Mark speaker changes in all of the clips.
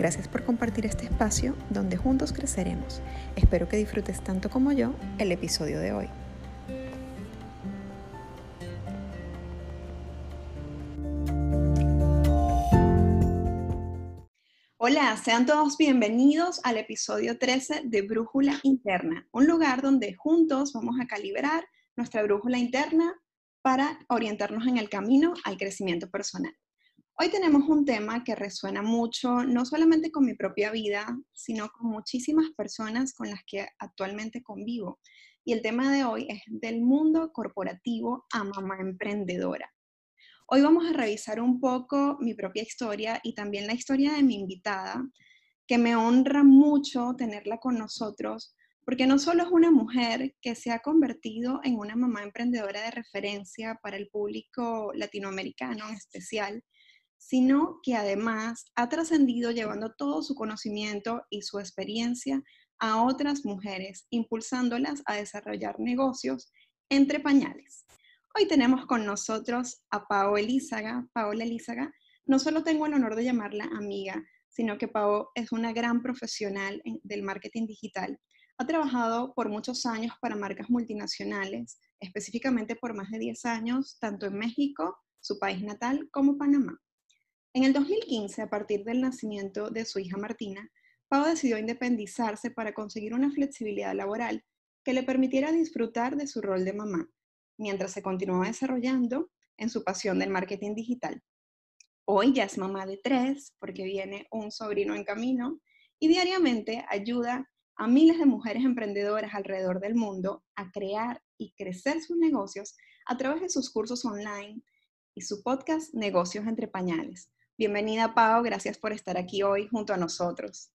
Speaker 1: Gracias por compartir este espacio donde juntos creceremos. Espero que disfrutes tanto como yo el episodio de hoy. Hola, sean todos bienvenidos al episodio 13 de Brújula Interna, un lugar donde juntos vamos a calibrar nuestra brújula interna para orientarnos en el camino al crecimiento personal. Hoy tenemos un tema que resuena mucho, no solamente con mi propia vida, sino con muchísimas personas con las que actualmente convivo. Y el tema de hoy es del mundo corporativo a mamá emprendedora. Hoy vamos a revisar un poco mi propia historia y también la historia de mi invitada, que me honra mucho tenerla con nosotros, porque no solo es una mujer que se ha convertido en una mamá emprendedora de referencia para el público latinoamericano en especial, sino que además ha trascendido llevando todo su conocimiento y su experiencia a otras mujeres, impulsándolas a desarrollar negocios entre pañales. Hoy tenemos con nosotros a Paola Elízaga. Paola Elízaga, no solo tengo el honor de llamarla amiga, sino que Pao es una gran profesional del marketing digital. Ha trabajado por muchos años para marcas multinacionales, específicamente por más de 10 años, tanto en México, su país natal, como Panamá. En el 2015, a partir del nacimiento de su hija Martina, Pau decidió independizarse para conseguir una flexibilidad laboral que le permitiera disfrutar de su rol de mamá, mientras se continuaba desarrollando en su pasión del marketing digital. Hoy ya es mamá de tres, porque viene un sobrino en camino, y diariamente ayuda a miles de mujeres emprendedoras alrededor del mundo a crear y crecer sus negocios a través de sus cursos online y su podcast Negocios entre Pañales, Bienvenida, Pau. Gracias por estar aquí hoy junto a nosotros.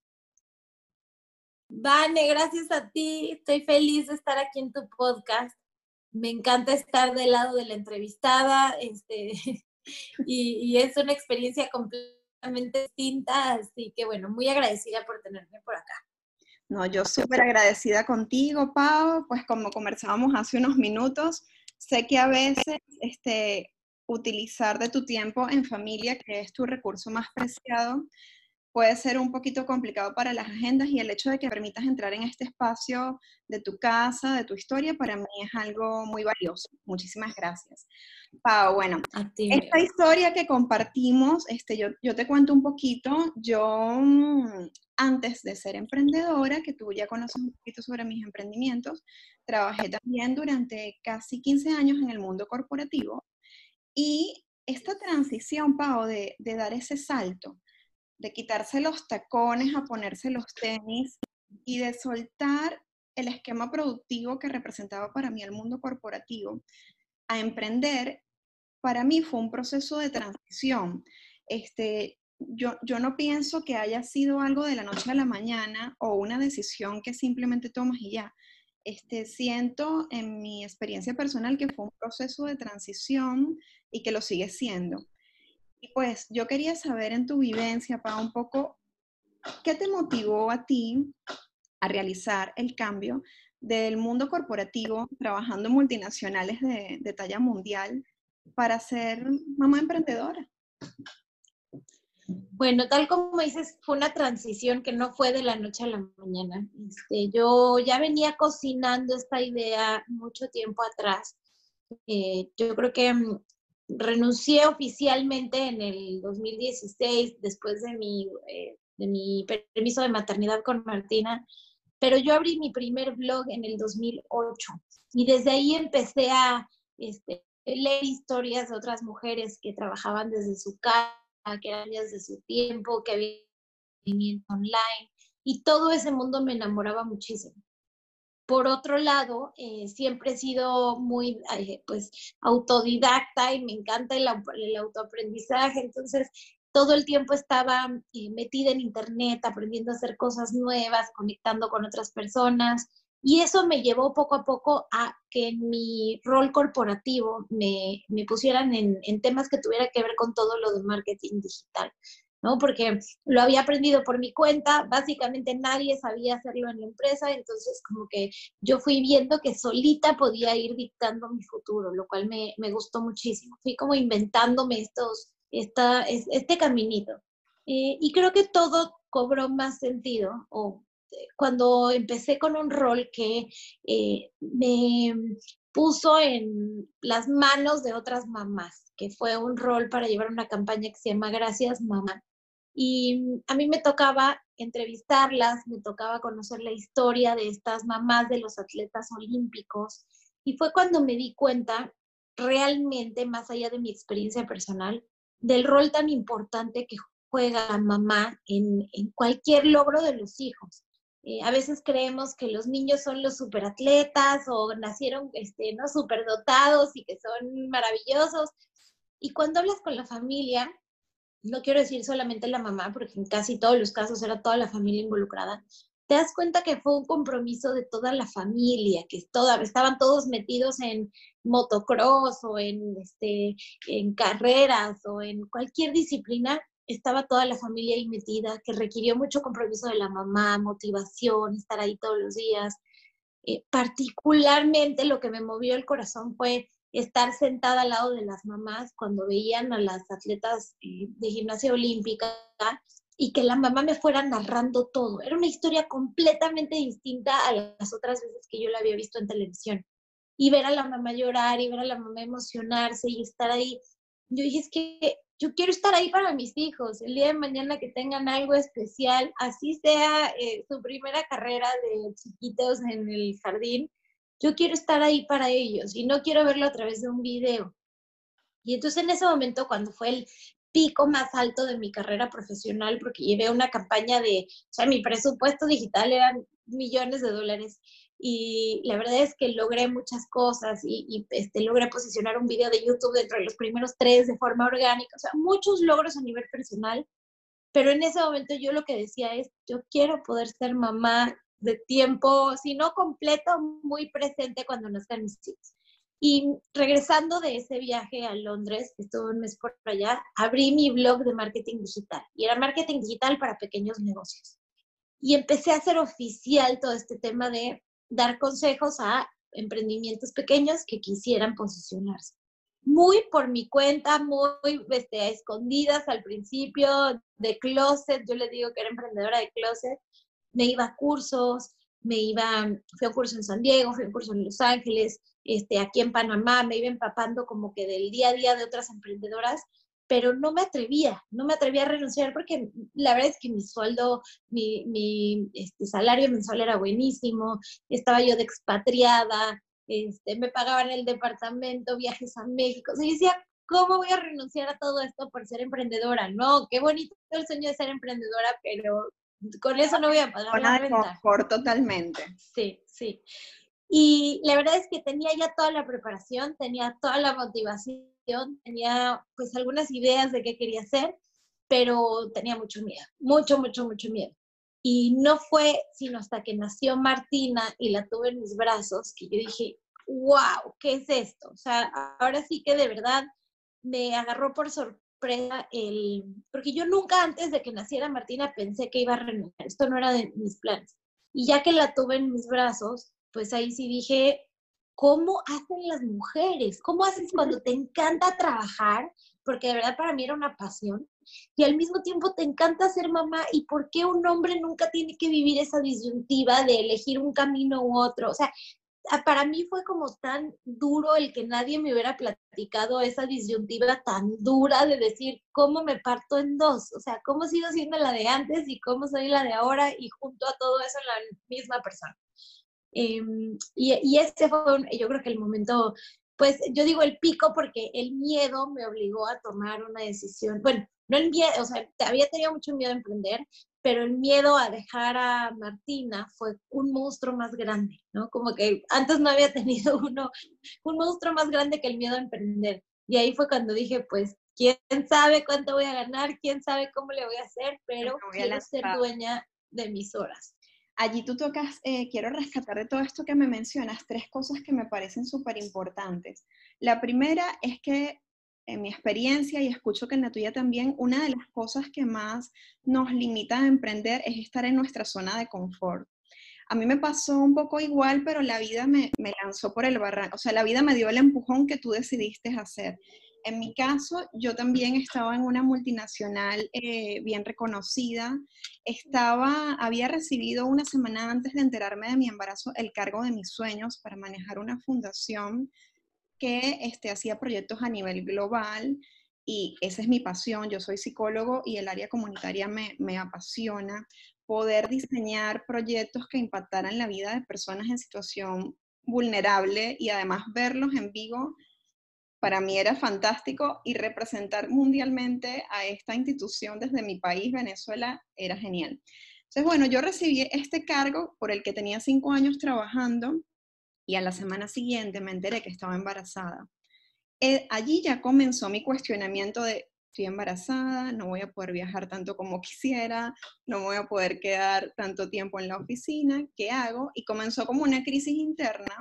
Speaker 2: Vane, gracias a ti. Estoy feliz de estar aquí en tu podcast. Me encanta estar del lado de la entrevistada este, y, es una experiencia completamente distinta. Así que, bueno, muy agradecida por tenerme por acá.
Speaker 1: No, yo súper agradecida contigo, Pau. Pues como conversábamos hace unos minutos, sé que a veces este, utilizar de tu tiempo en familia, que es tu recurso más preciado, puede ser un poquito complicado para las agendas y el hecho de que permitas entrar en este espacio de tu casa, de tu historia, para mí es algo muy valioso. Muchísimas gracias. Pau, bueno, esta historia que compartimos, este, yo, yo te cuento un poquito. Yo, mm, antes de ser emprendedora, que tú ya conoces un poquito sobre mis emprendimientos, trabajé también durante casi 15 años en el mundo corporativo y esta transición, Pau, de, dar ese salto, de quitarse los tacones a ponerse los tenis y de soltar el esquema productivo que representaba para mí el mundo corporativo, a emprender, para mí fue un proceso de transición. Este, yo, yo no pienso que haya sido algo de la noche a la mañana o una decisión que simplemente tomas y ya. Este, siento en mi experiencia personal que fue un proceso de transición y que lo sigue siendo. Y pues yo quería saber en tu vivencia, para un poco, ¿qué te motivó a ti a realizar el cambio del mundo corporativo, trabajando multinacionales de, de talla mundial, para ser mamá emprendedora?
Speaker 2: Bueno, tal como dices, fue una transición que no fue de la noche a la mañana. Este, yo ya venía cocinando esta idea mucho tiempo atrás. Eh, yo creo que mm, renuncié oficialmente en el 2016, después de mi, eh, de mi permiso de maternidad con Martina, pero yo abrí mi primer blog en el 2008 y desde ahí empecé a este, leer historias de otras mujeres que trabajaban desde su casa, que eran desde su tiempo, que habían online y todo ese mundo me enamoraba muchísimo. Por otro lado, eh, siempre he sido muy eh, pues, autodidacta y me encanta el, autoaprendizaje, entonces todo el tiempo estaba eh, metida en internet, aprendiendo a hacer cosas nuevas, conectando con otras personas. Y eso me llevó poco a poco a que en mi rol corporativo me, me pusieran en, en, temas que tuviera que ver con todo lo de marketing digital. ¿no? Porque lo había aprendido por mi cuenta, básicamente nadie sabía hacerlo en la empresa, entonces como que yo fui viendo que solita podía ir dictando mi futuro, lo cual me, me gustó muchísimo. Fui como inventándome estos, esta, este caminito. Eh, y creo que todo cobró más sentido, cuando empecé con un rol que eh, me puso en las manos de otras mamás, que fue un rol para llevar una campaña que se llama Gracias Mamá, y a mí me tocaba entrevistarlas, me tocaba conocer la historia de estas mamás de los atletas olímpicos. Y fue cuando me di cuenta, realmente, más allá de mi experiencia personal, del rol tan importante que juega la mamá en, cualquier logro de los hijos. Eh, a veces creemos que los niños son los superatletas o nacieron este, ¿no? superdotados y que son maravillosos. Y cuando hablas con la familia, no quiero decir solamente la mamá, porque en casi todos los casos era toda la familia involucrada, te das cuenta que fue un compromiso de toda la familia, que toda, estaban todos metidos en motocross o en, este, en carreras o en cualquier disciplina, estaba toda la familia ahí metida, que requirió mucho compromiso de la mamá, motivación, estar ahí todos los días. Eh, particularmente lo que me movió el corazón fue estar sentada al lado de las mamás cuando veían a las atletas eh, de gimnasia olímpica y que la mamá me fuera narrando todo. Era una historia completamente distinta a las otras veces que yo la había visto en televisión. Y ver a la mamá llorar y ver a la mamá emocionarse y estar ahí. Yo dije, es que yo quiero estar ahí para mis hijos. El día de mañana que tengan algo especial, así sea eh, su primera carrera de chiquitos en el jardín, yo quiero estar ahí para ellos y no quiero verlo a través de un video. Y entonces en ese momento, cuando fue el pico más alto de mi carrera profesional, porque llevé una campaña de, o sea, mi presupuesto digital eran millones de dólares y la verdad es que logré muchas cosas y, este, logré posicionar un video de YouTube dentro de los primeros tres de forma orgánica, o sea, muchos logros a nivel personal, pero en ese momento yo lo que decía es, yo quiero poder ser mamá de tiempo, si no completo, muy presente cuando nazcan mis hijos. Y regresando de ese viaje a Londres, estuve un mes por allá, abrí mi blog de marketing digital y era marketing digital para pequeños negocios. Y empecé a hacer oficial todo este tema de dar consejos a emprendimientos pequeños que quisieran posicionarse. Muy por mi cuenta, muy este, a escondidas al principio, de closet, yo le digo que era emprendedora de closet, me iba a cursos, me iba, fui a un curso en San Diego, fui a un curso en Los Ángeles, este, aquí en Panamá, me iba empapando como que del día a día de otras emprendedoras, pero no me atrevía, no me atrevía a renunciar porque la verdad es que mi sueldo, mi, mi este, salario mensual era buenísimo, estaba yo de expatriada, este, me pagaban el departamento, viajes a México, o sea, yo decía, ¿cómo voy a renunciar a todo esto por ser emprendedora? No, qué bonito el sueño de ser emprendedora, pero con eso no voy a pagar
Speaker 1: la renta. Por totalmente.
Speaker 2: Sí, sí. Y la verdad es que tenía ya toda la preparación, tenía toda la motivación, tenía pues algunas ideas de qué quería hacer, pero tenía mucho miedo, mucho, mucho, mucho miedo. Y no fue sino hasta que nació Martina y la tuve en mis brazos que yo dije, wow, ¿qué es esto? O sea, ahora sí que de verdad me agarró por sorpresa el, porque yo nunca antes de que naciera Martina pensé que iba a renunciar, esto no era de mis planes. Y ya que la tuve en mis brazos, pues ahí sí dije, ¿cómo hacen las mujeres? ¿Cómo haces cuando te encanta trabajar? Porque de verdad para mí era una pasión. Y al mismo tiempo te encanta ser mamá. ¿Y por qué un hombre nunca tiene que vivir esa disyuntiva de elegir un camino u otro? O sea, para mí fue como tan duro el que nadie me hubiera platicado esa disyuntiva tan dura de decir cómo me parto en dos, o sea, cómo sigo siendo la de antes y cómo soy la de ahora y junto a todo eso en la misma persona. Em, y, y ese fue, yo creo que el momento, pues yo digo el pico porque el miedo me obligó a tomar una decisión, bueno, no el miedo, o sea, había tenido mucho miedo a emprender, pero el miedo a dejar a Martina fue un monstruo más grande, ¿no? Como que antes no había tenido uno, un monstruo más grande que el miedo a emprender. Y ahí fue cuando dije, pues, quién sabe cuánto voy a ganar, quién sabe cómo le voy a hacer, pero quiero ser dueña de mis horas.
Speaker 1: Allí tú tocas, eh, quiero rescatar de todo esto que me mencionas, tres cosas que me parecen súper importantes. La primera es que en mi experiencia, y escucho que en la tuya también, una de las cosas que más nos limita a emprender es estar en nuestra zona de confort. A mí me pasó un poco igual, pero la vida me, me lanzó por el barranco, o sea, la vida me dio el empujón que tú decidiste hacer. En mi caso, yo también estaba en una multinacional eh, bien reconocida. Estaba, había recibido una semana antes de enterarme de mi embarazo el cargo de mis sueños para manejar una fundación que este, hacía proyectos a nivel global y esa es mi pasión. Yo soy psicólogo y el área comunitaria me, me apasiona. Poder diseñar proyectos que impactaran la vida de personas en situación vulnerable y además verlos en vivo para mí era fantástico y representar mundialmente a esta institución desde mi país, Venezuela, era genial. Entonces, bueno, yo recibí este cargo por el que tenía cinco años trabajando y a la semana siguiente me enteré que estaba embarazada. Eh, allí ya comenzó mi cuestionamiento de, estoy embarazada, no voy a poder viajar tanto como quisiera, no voy a poder quedar tanto tiempo en la oficina, ¿qué hago? Y comenzó como una crisis interna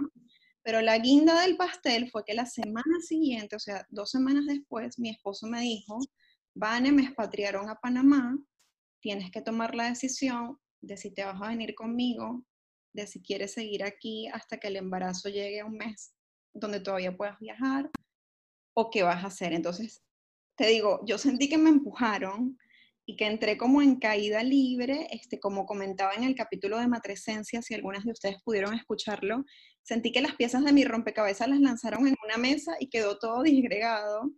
Speaker 1: pero la guinda del pastel fue que la semana siguiente, o sea, dos semanas después, mi esposo me dijo, Vane, me expatriaron a Panamá, tienes que tomar la decisión de si te vas a venir conmigo, de si quieres seguir aquí hasta que el embarazo llegue a un mes donde todavía puedas viajar, o qué vas a hacer. Entonces, te digo, yo sentí que me empujaron y que entré como en caída libre, este, como comentaba en el capítulo de Matresencia, si algunas de ustedes pudieron escucharlo, sentí que las piezas de mi rompecabezas las lanzaron en una mesa y quedó todo disgregado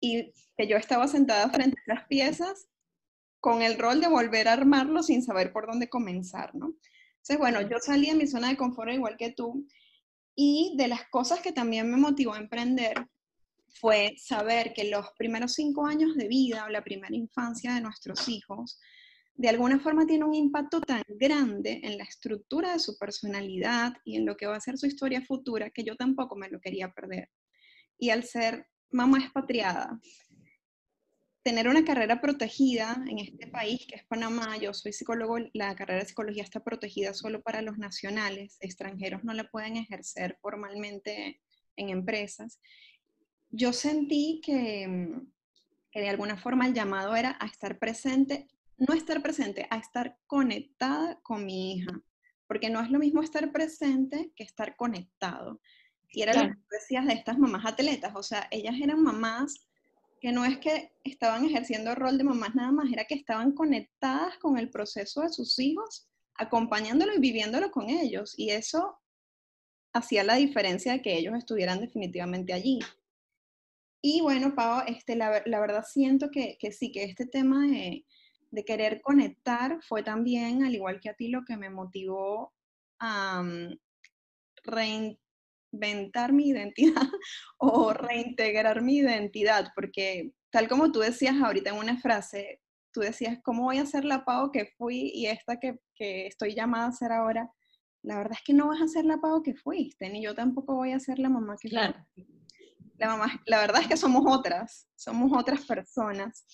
Speaker 1: y que yo estaba sentada frente a las piezas con el rol de volver a armarlo sin saber por dónde comenzar, ¿no? Entonces, bueno, yo salí de mi zona de confort igual que tú y de las cosas que también me motivó a emprender fue saber que los primeros cinco años de vida o la primera infancia de nuestros hijos de alguna forma tiene un impacto tan grande en la estructura de su personalidad y en lo que va a ser su historia futura que yo tampoco me lo quería perder. Y al ser mamá expatriada, tener una carrera protegida en este país que es Panamá, yo soy psicólogo, la carrera de psicología está protegida solo para los nacionales, extranjeros no la pueden ejercer formalmente en empresas. Yo sentí que, que de alguna forma el llamado era a estar presente no estar presente, a estar conectada con mi hija, porque no es lo mismo estar presente que estar conectado. Y era lo que decías de estas mamás atletas, o sea, ellas eran mamás que no es que estaban ejerciendo el rol de mamás nada más, era que estaban conectadas con el proceso de sus hijos, acompañándolo y viviéndolo con ellos. Y eso hacía la diferencia de que ellos estuvieran definitivamente allí. Y bueno, Pau, este, la, la verdad siento que, que, sí, que este tema de, de querer conectar fue también, al igual que a ti, lo que me motivó a mm, reinventar mi identidad o reintegrar mi identidad, porque tal como tú decías ahorita en una frase, tú decías, ¿cómo voy a ser la Pau que fui y esta que, estoy llamada a ser ahora? La verdad es que no vas a ser la Pau que fuiste, ni yo tampoco voy a ser la mamá que claro. La, mamá, la verdad es que somos otras, somos otras personas.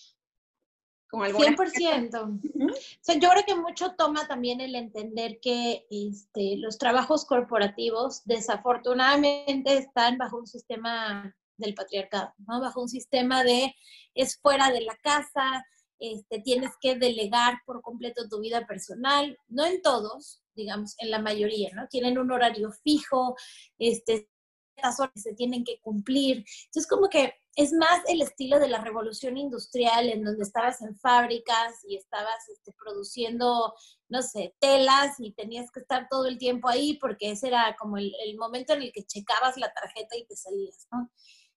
Speaker 2: 100%. O sea, yo creo que mucho toma también el entender que este, los trabajos corporativos desafortunadamente están bajo un sistema del patriarcado, ¿no? Bajo un sistema de es fuera de la casa, este, tienes que delegar por completo tu vida personal, no en todos, digamos, en la mayoría, ¿no? Tienen un horario fijo, este, horas se tienen que cumplir. Entonces, como que es más el estilo de la revolución industrial en donde estabas en fábricas y estabas este, produciendo, no sé, telas y tenías que estar todo el tiempo ahí porque ese era como el, momento en el que checabas la tarjeta y te salías.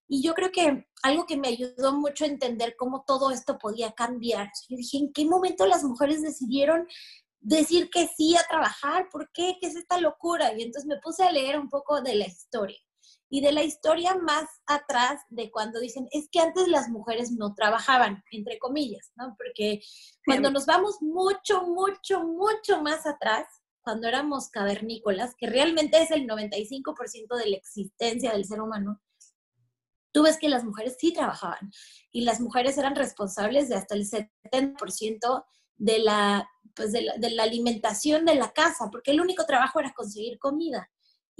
Speaker 2: Y yo creo que algo que me ayudó mucho a entender cómo todo esto podía cambiar. Yo dije, ¿en qué momento las mujeres decidieron decir que sí a trabajar? ¿Por qué? ¿Qué es esta locura? Y entonces me puse a leer un poco de la historia y de la historia más atrás de cuando dicen, es que antes las mujeres no trabajaban, entre comillas, ¿no? Porque cuando nos vamos mucho, mucho, mucho más atrás, cuando éramos cavernícolas, que realmente es el 95% de la existencia del ser humano, tú ves que las mujeres sí trabajaban y las mujeres eran responsables de hasta el 70% de la, pues de la, de la alimentación de la casa, porque el único trabajo era conseguir comida.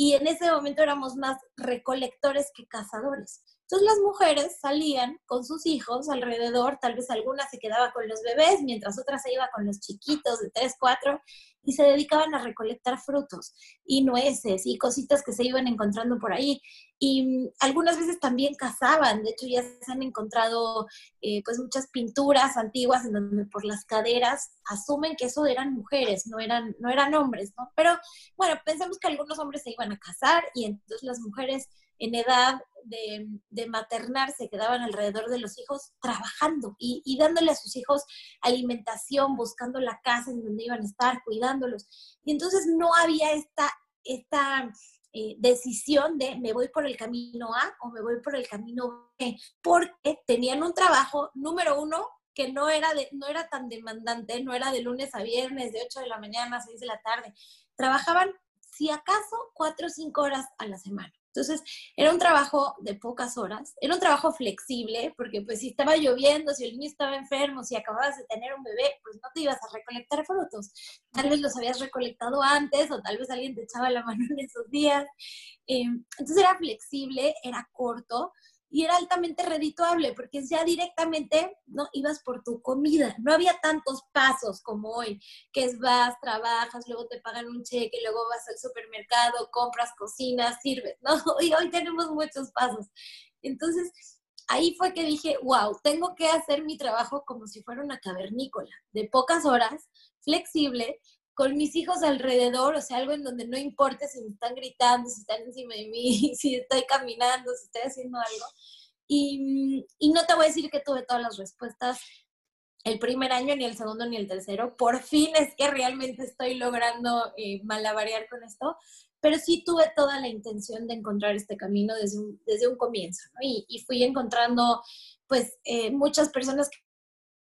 Speaker 2: Y en ese momento éramos más recolectores que cazadores. Entonces las mujeres salían con sus hijos alrededor, tal vez alguna se quedaba con los bebés, mientras otra se iba con los chiquitos de 3, 4, y se dedicaban a recolectar frutos y nueces y cositas que se iban encontrando por ahí. Y algunas veces también cazaban, de hecho ya se han encontrado eh, pues muchas pinturas antiguas en donde por las caderas asumen que eso eran mujeres, no eran, no eran hombres, ¿no? Pero bueno, pensemos que algunos hombres se iban a casar y entonces las mujeres en edad de, de, maternar se quedaban alrededor de los hijos trabajando y, dándole a sus hijos alimentación, buscando la casa en donde iban a estar, cuidándolos. Y entonces no había esta, esta eh, decisión de me voy por el camino A o me voy por el camino B, porque tenían un trabajo, número uno, que no era, de, no era tan demandante, no era de lunes a viernes, de 8 de la mañana a 6 de la tarde. Trabajaban, si acaso, 4 o 5 horas a la semana. Entonces, era un trabajo de pocas horas, era un trabajo flexible, porque pues si estaba lloviendo, si el niño estaba enfermo, si acababas de tener un bebé, pues no te ibas a recolectar frutos. Tal vez los habías recolectado antes o tal vez alguien te echaba la mano en esos días. Eh, entonces era flexible, era corto, y era altamente redituable porque ya directamente no ibas por tu comida, no había tantos pasos como hoy, que es vas, trabajas, luego te pagan un cheque, luego vas al supermercado, compras, cocinas, sirves, ¿no? Y hoy tenemos muchos pasos. Entonces, ahí fue que dije, wow, tengo que hacer mi trabajo como si fuera una cavernícola, de pocas horas, flexible, con mis hijos alrededor, o sea, algo en donde no importe si me están gritando, si están encima de mí, si estoy caminando, si estoy haciendo algo. Y, y no te voy a decir que tuve todas las respuestas el primer año, ni el segundo, ni el tercero. Por fin es que realmente estoy logrando eh, malabarear con esto, pero sí tuve toda la intención de encontrar este camino desde un, desde un comienzo, y, y, fui encontrando, pues, eh, muchas personas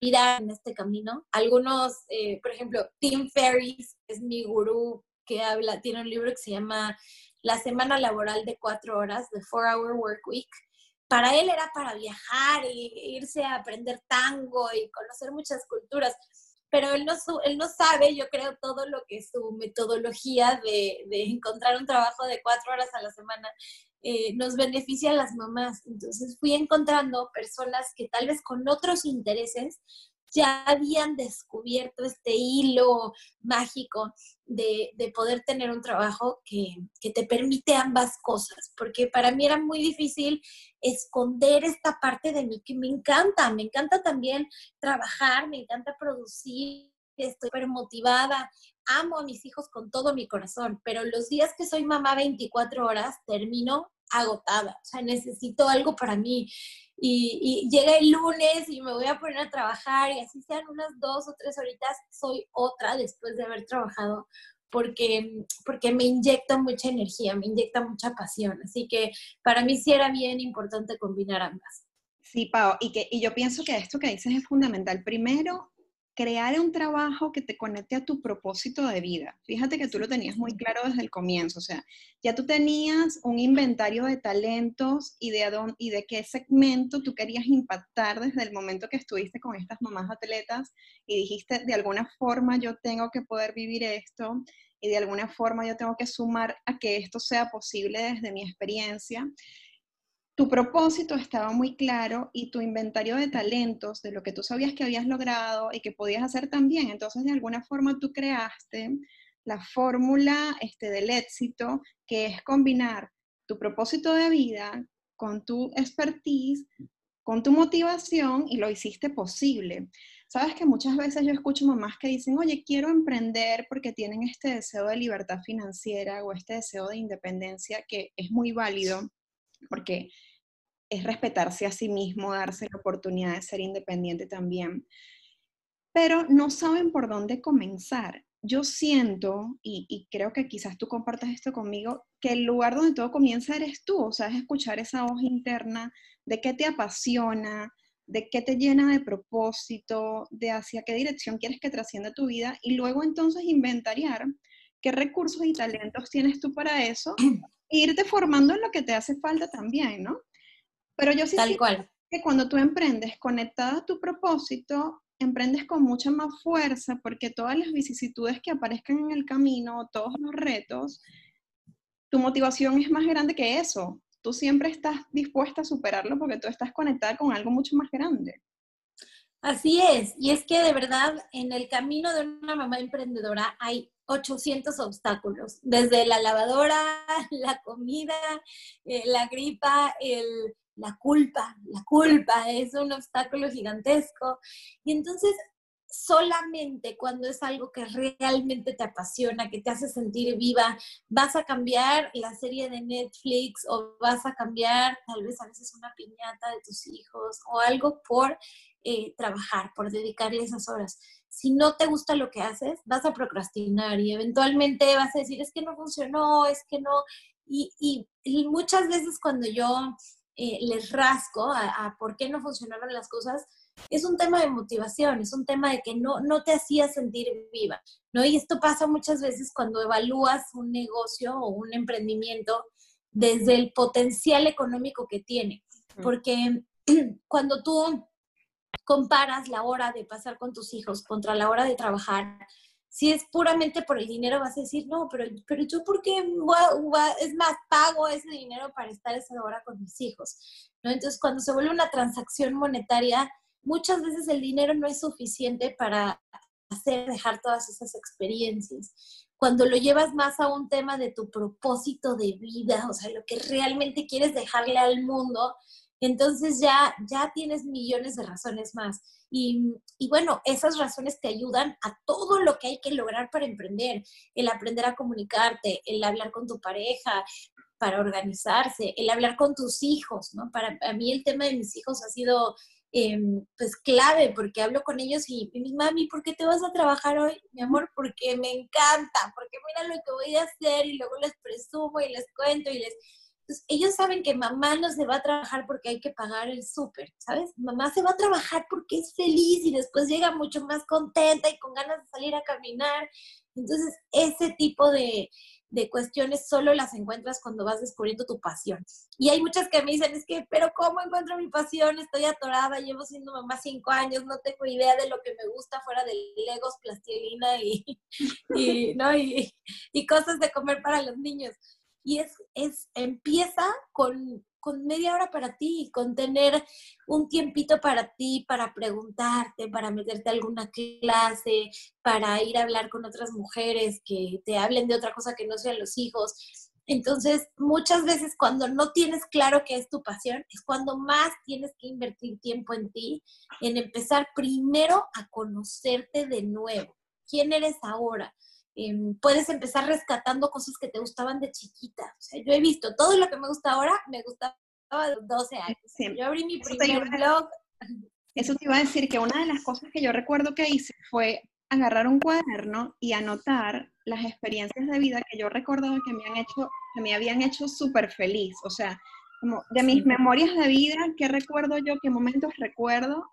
Speaker 2: que en este camino. Algunos, eh, por ejemplo, Tim Ferriss es mi gurú que habla, tiene un libro que se llama La semana laboral de cuatro horas, The Four Hour Work Week. Para él era para viajar y irse a aprender tango y conocer muchas culturas, pero él no, él no sabe, yo creo, todo lo que su metodología de, de encontrar un trabajo de cuatro horas a la semana eh, nos beneficia a las mamás. Entonces fui encontrando personas que tal vez con otros intereses ya habían descubierto este hilo mágico de, poder tener un trabajo que, que, te permite ambas cosas, porque para mí era muy difícil esconder esta parte de mí que me encanta, me encanta también trabajar, me encanta producir, estoy súper motivada, amo a mis hijos con todo mi corazón, pero los días que soy mamá 24 horas termino agotada, o sea, necesito algo para mí. Y, llega el lunes y me voy a poner a trabajar y así sean unas dos o tres horitas, soy otra después de haber trabajado porque, porque me inyecta mucha energía, me inyecta mucha pasión. Así que para mí sí era bien importante combinar ambas.
Speaker 1: Sí, Pau, y, que, y yo pienso que esto que dices es fundamental. Primero, crear un trabajo que te conecte a tu propósito de vida. Fíjate que tú lo tenías muy claro desde el comienzo, o sea, ya tú tenías un inventario de talentos y de, y de qué segmento tú querías impactar desde el momento que estuviste con estas mamás atletas y dijiste, de alguna forma yo tengo que poder vivir esto y de alguna forma yo tengo que sumar a que esto sea posible desde mi experiencia tu propósito estaba muy claro y tu inventario de talentos, de lo que tú sabías que habías logrado y que podías hacer también. Entonces, de alguna forma, tú creaste la fórmula este, del éxito, que es combinar tu propósito de vida con tu expertise, con tu motivación y lo hiciste posible. Sabes que muchas veces yo escucho mamás que dicen, oye, quiero emprender porque tienen este deseo de libertad financiera o este deseo de independencia que es muy válido porque es respetarse a sí mismo, darse la oportunidad de ser independiente también, pero no saben por dónde comenzar. Yo siento, y, creo que quizás tú compartas esto conmigo, que el lugar donde todo comienza eres tú, o sea, es escuchar esa voz interna de qué te apasiona, de qué te llena de propósito, de hacia qué dirección quieres que trascienda tu vida y luego entonces inventariar qué recursos y talentos tienes tú para eso irte formando en lo que te hace falta también, ¿no? Pero yo sí
Speaker 2: Tal cual.
Speaker 1: que cuando tú emprendes conectada a tu propósito, emprendes con mucha más fuerza porque todas las vicisitudes que aparezcan en el camino, todos los retos, tu motivación es más grande que eso. Tú siempre estás dispuesta a superarlo porque tú estás conectada con algo mucho más grande.
Speaker 2: Así es, y es que de verdad en el camino de una mamá emprendedora hay 800 obstáculos, desde la lavadora, la comida, eh, la gripa, el, la culpa, la culpa es un obstáculo gigantesco. Y entonces solamente cuando es algo que realmente te apasiona, que te hace sentir viva, vas a cambiar la serie de Netflix o vas a cambiar tal vez a veces una piñata de tus hijos o algo por eh, trabajar, por dedicarle esas horas. Si no te gusta lo que haces, vas a procrastinar y eventualmente vas a decir, es que no funcionó, es que no. Y, muchas veces cuando yo eh, les rasco a, por qué no funcionaron las cosas, es un tema de motivación, es un tema de que no, no te hacía sentir viva, ¿no? Y esto pasa muchas veces cuando evalúas un negocio o un emprendimiento desde el potencial económico que tiene, porque cuando tú comparas la hora de pasar con tus hijos contra la hora de trabajar, si es puramente por el dinero, vas a decir, no, pero, pero yo, ¿por qué? es más, pago ese dinero para estar esa hora con mis hijos. Entonces, cuando se vuelve una transacción monetaria, muchas veces el dinero no es suficiente para hacer, dejar todas esas experiencias. Cuando lo llevas más a un tema de tu propósito de vida, o sea, lo que realmente quieres dejarle al mundo, entonces ya, ya tienes millones de razones más. Y, y, bueno, esas razones te ayudan a todo lo que hay que lograr para emprender, el aprender a comunicarte, el hablar con tu pareja, para organizarse, el hablar con tus hijos, ¿no? Para mí el tema de mis hijos ha sido em, pues clave porque hablo con ellos y, y mi mami, ¿por qué te vas a trabajar hoy, mi amor? Porque me encanta, porque mira lo que voy a hacer y luego les presumo y les cuento y les ellos saben que mamá no se va a trabajar porque hay que pagar el súper, ¿sabes? Mamá se va a trabajar porque es feliz y después llega mucho más contenta y con ganas de salir a caminar. Entonces, ese tipo de, de cuestiones solo las encuentras cuando vas descubriendo tu pasión. Y hay muchas que me dicen, es que, pero ¿cómo encuentro mi pasión? Estoy atorada, llevo siendo mamá cinco años, no tengo idea de lo que me gusta fuera de legos, plastilina y, y, ¿no? y, y cosas de comer para los niños y es, es empieza con, con media hora para ti, con tener un tiempito para ti, para preguntarte, para meterte a alguna clase, para ir a hablar con otras mujeres que te hablen de otra cosa que no sean los hijos. Entonces, muchas veces cuando no tienes claro qué es tu pasión, es cuando más tienes que invertir tiempo en ti, en empezar primero a conocerte de nuevo. ¿Quién eres ahora? Em, puedes empezar rescatando cosas que te gustaban de chiquita. O sea, yo he visto todo lo que me gusta ahora, me gustaba de 12 años. Yo abrí mi primer blog.
Speaker 1: Eso te iba a decir que una de las cosas que yo recuerdo que hice fue agarrar un cuaderno y anotar las experiencias de vida que yo recordaba que me, han hecho, que me habían hecho súper feliz. O sea, como de mis memorias de vida, ¿qué recuerdo yo? ¿Qué momentos recuerdo?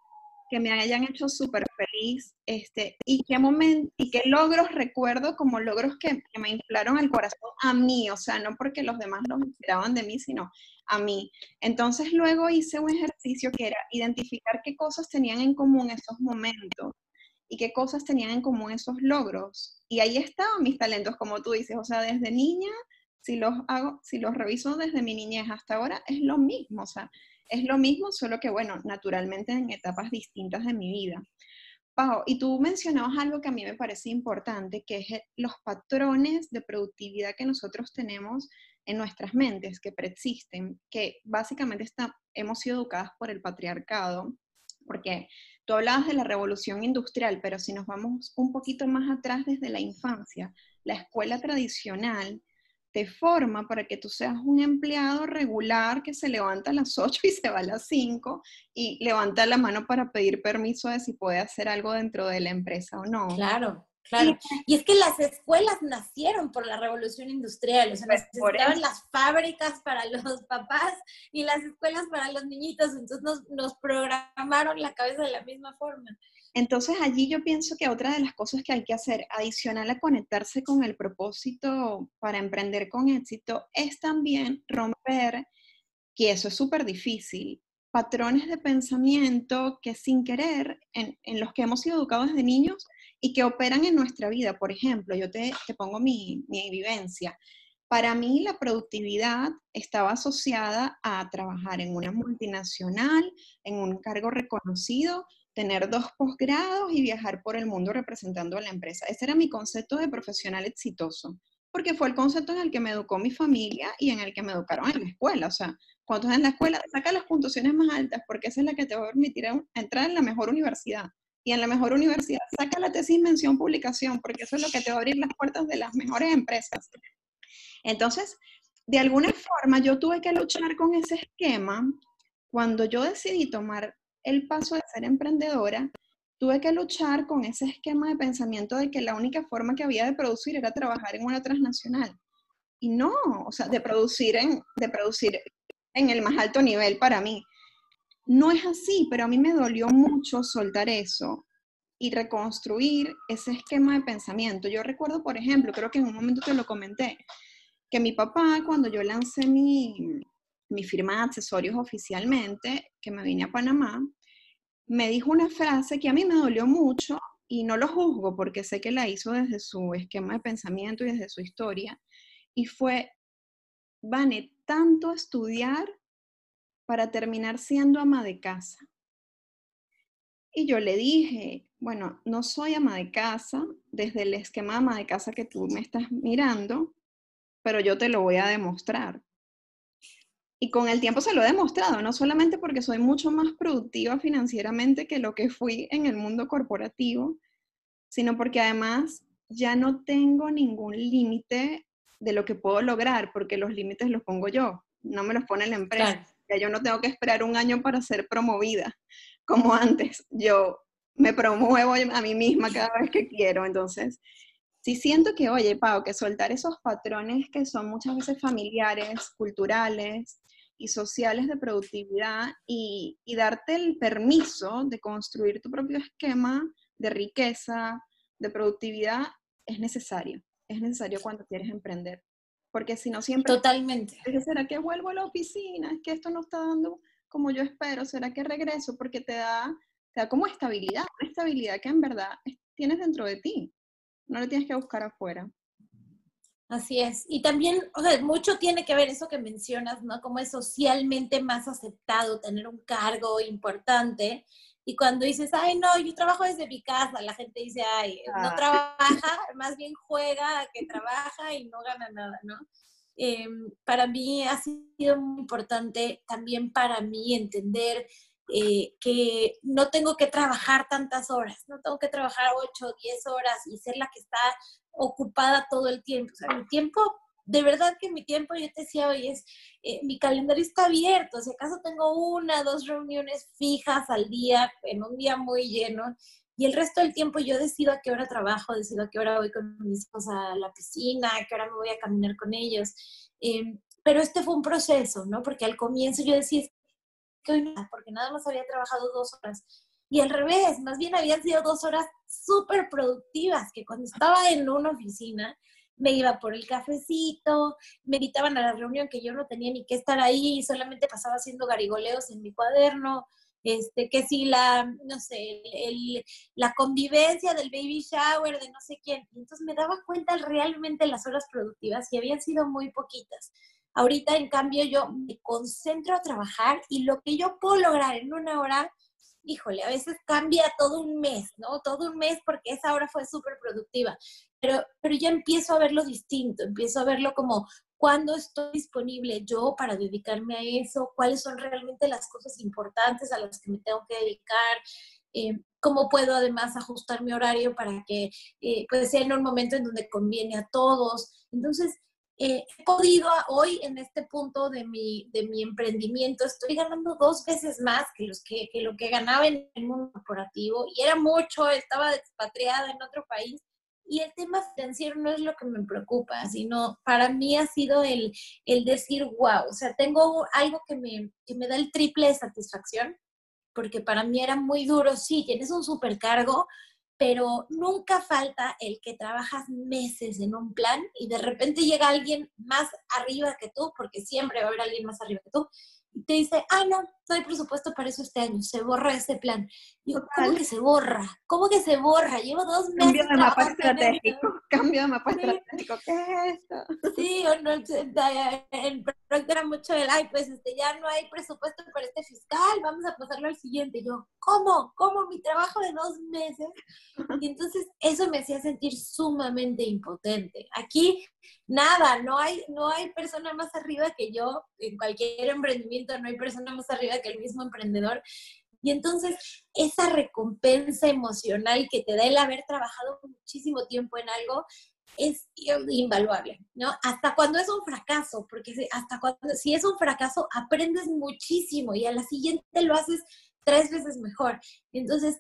Speaker 1: Que me hayan hecho súper feliz, este, y qué momento, y qué logros recuerdo como logros que, me inflaron el corazón a mí, o sea, no porque los demás los esperaban de mí, sino a mí. Entonces luego hice un ejercicio que era identificar qué cosas tenían en común esos momentos y qué cosas tenían en común esos logros. Y ahí estaban mis talentos, como tú dices, o sea, desde niña, si los hago, si los reviso desde mi niñez hasta ahora, es lo mismo, o sea, es lo mismo, solo que, bueno, naturalmente en etapas distintas de mi vida. Pau, y tú mencionabas algo que a mí me parece importante, que es los patrones de productividad que nosotros tenemos en nuestras mentes, que preexisten, que básicamente está, hemos sido educadas por el patriarcado, porque tú hablabas de la revolución industrial, pero si nos vamos un poquito más atrás desde la infancia, la escuela tradicional te forma para que tú seas un empleado regular que se levanta a las 8 y se va a las 5 y levanta la mano para pedir permiso de si puede hacer algo dentro de la empresa o no.
Speaker 2: Claro. Claro, y es que las escuelas nacieron por la revolución industrial, o sea, pues, necesitaban las fábricas para los papás y las escuelas para los niñitos, entonces nos, nos programaron la cabeza de la misma forma.
Speaker 1: Entonces allí yo pienso que otra de las cosas que hay que hacer, adicional a conectarse con el propósito para emprender con éxito, es también romper, que eso es súper difícil, patrones de pensamiento que sin querer, en, los que hemos sido educados desde niños y que operan en nuestra vida. Por ejemplo, yo te, pongo mi, mi vivencia. Para mí la productividad estaba asociada a trabajar en una multinacional, en un cargo reconocido, tener dos posgrados y viajar por el mundo representando a la empresa. Ese era mi concepto de profesional exitoso, porque fue el concepto en el que me educó mi familia y en el que me educaron en la escuela. O sea, cuando estás en la escuela, saca las puntuaciones más altas porque esa es la que te va a permitir entrar en la mejor universidad. Y en la mejor universidad, saca la tesis, mención, publicación, porque eso es lo que te va a abrir las puertas de las mejores empresas. Entonces, de alguna forma yo tuve que luchar con ese esquema. Cuando yo decidí tomar el paso de ser emprendedora, tuve que luchar con ese esquema de pensamiento de que la única forma que había de producir era trabajar en una transnacional. Y no, o sea, de producir en, de producir en el más alto nivel para mí. No es así, pero a mí me dolió mucho soltar eso y reconstruir ese esquema de pensamiento. Yo recuerdo, por ejemplo, creo que en un momento te lo comenté, que mi papá, cuando yo lancé mi, mi firma de accesorios oficialmente, que me vine a Panamá, me dijo una frase que a mí me dolió mucho y no lo juzgo porque sé que la hizo desde su esquema de pensamiento y desde su historia, y fue, Vane, tanto estudiar para terminar siendo ama de casa. Y yo le dije, bueno, no soy ama de casa desde el esquema ama de casa que tú me estás mirando, pero yo te lo voy a demostrar. Y con el tiempo se lo he demostrado, no solamente porque soy mucho más productiva financieramente que lo que fui en el mundo corporativo, sino porque además ya no tengo ningún límite de lo que puedo lograr, porque los límites los pongo yo, no me los pone la empresa. Ya yo no tengo que esperar un año para ser promovida, como antes. Yo me promuevo a mí misma cada vez que quiero. Entonces, sí siento que, oye, Pau, que soltar esos patrones que son muchas veces familiares, culturales y sociales de productividad y, y darte el permiso de construir tu propio esquema de riqueza, de productividad, es necesario. Es necesario cuando quieres emprender. Porque si no siempre...
Speaker 2: Totalmente.
Speaker 1: ¿Será que vuelvo a la oficina? Es que esto no está dando como yo espero. ¿Será que regreso? Porque te da, te da como estabilidad, una estabilidad que en verdad tienes dentro de ti no lo tienes que buscar afuera.
Speaker 2: Así es. Y también, o sea, mucho tiene que ver eso que mencionas, ¿no? Como es socialmente más aceptado tener un cargo importante. Y cuando dices, ay, no, yo trabajo desde mi casa, la gente dice, ay, no ah. trabaja, más bien juega que trabaja y no gana nada, ¿no? Em, para mí ha sido muy importante también para mí entender eh, que no tengo que trabajar tantas horas, no tengo que trabajar 8 o 10 horas y ser la que está ocupada todo el tiempo. O sea, mi tiempo, de verdad que mi tiempo, yo te decía hoy, es, eh, mi calendario está abierto, si acaso tengo una, dos reuniones fijas al día, en un día muy lleno, y el resto del tiempo yo decido a qué hora trabajo, decido a qué hora voy con mis hijos a la piscina, a qué hora me voy a caminar con ellos. Em, pero este fue un proceso, ¿no? Porque al comienzo yo decía, porque nada más había trabajado dos horas. Y al revés, más bien habían sido dos horas súper productivas, que cuando estaba en una oficina me iba por el cafecito, me invitaban a la reunión que yo no tenía ni que estar ahí, solamente pasaba haciendo garigoleos en mi cuaderno, este, que si la, no sé, el, la convivencia del baby shower de no sé quién. Entonces me daba cuenta realmente las horas productivas y habían sido muy poquitas. Ahorita, en cambio, yo me concentro a trabajar y lo que yo puedo lograr en una hora, híjole, a veces cambia todo un mes, ¿no? Todo un mes porque esa hora fue súper productiva. Pero, pero ya empiezo a verlo distinto, empiezo a verlo como cuándo estoy disponible yo para dedicarme a eso, cuáles son realmente las cosas importantes a las que me tengo que dedicar, eh, cómo puedo además ajustar mi horario para que eh, pues sea en un momento en donde conviene a todos. Entonces, eh, he podido hoy en este punto de mi, de mi emprendimiento, estoy ganando dos veces más que, los que, que lo que ganaba en el mundo corporativo y era mucho, estaba expatriada en otro país. Y el tema financiero no es lo que me preocupa, sino para mí ha sido el, el decir, wow, o sea, tengo algo que me, que me da el triple de satisfacción, porque para mí era muy duro, sí, tienes un supercargo, pero nunca falta el que trabajas meses en un plan y de repente llega alguien más arriba que tú, porque siempre va a haber alguien más arriba que tú, te dice, ah, no, no hay presupuesto para eso este año, se borra ese plan. Digo, ¿cómo que se borra? ¿Cómo que se borra? Llevo dos meses.
Speaker 1: Cambio de mapa estratégico, cambio de mapa estratégico, ¿qué es esto?
Speaker 2: Sí, o no, el proyecto era mucho del, ay, pues este, ya no hay presupuesto para este fiscal, vamos a pasarlo al siguiente. yo, ¿cómo? ¿Cómo? Mi trabajo de dos meses. Y entonces eso me hacía sentir sumamente impotente. Aquí, nada, no hay, no hay persona más arriba que yo, en cualquier emprendimiento no hay persona más arriba que el mismo emprendedor. Y entonces esa recompensa emocional que te da el haber trabajado muchísimo tiempo en algo es invaluable, ¿no? Hasta cuando es un fracaso, porque hasta cuando, si es un fracaso, aprendes muchísimo y a la siguiente lo haces tres veces mejor. Entonces,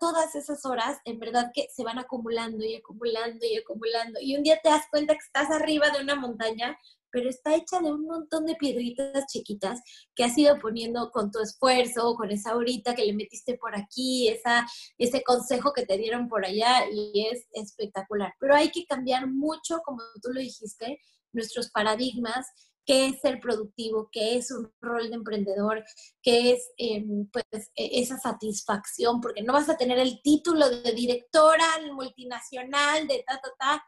Speaker 2: todas esas horas, en verdad que se van acumulando y acumulando y acumulando. Y un día te das cuenta que estás arriba de una montaña, pero está hecha de un montón de piedritas chiquitas que has ido poniendo con tu esfuerzo, con esa horita que le metiste por aquí, esa, ese consejo que te dieron por allá y es espectacular. Pero hay que cambiar mucho, como tú lo dijiste, nuestros paradigmas qué es ser productivo, qué es un rol de emprendedor, qué es em, pues, e, esa satisfacción, porque no vas a tener el título de directora multinacional de ta, ta, ta,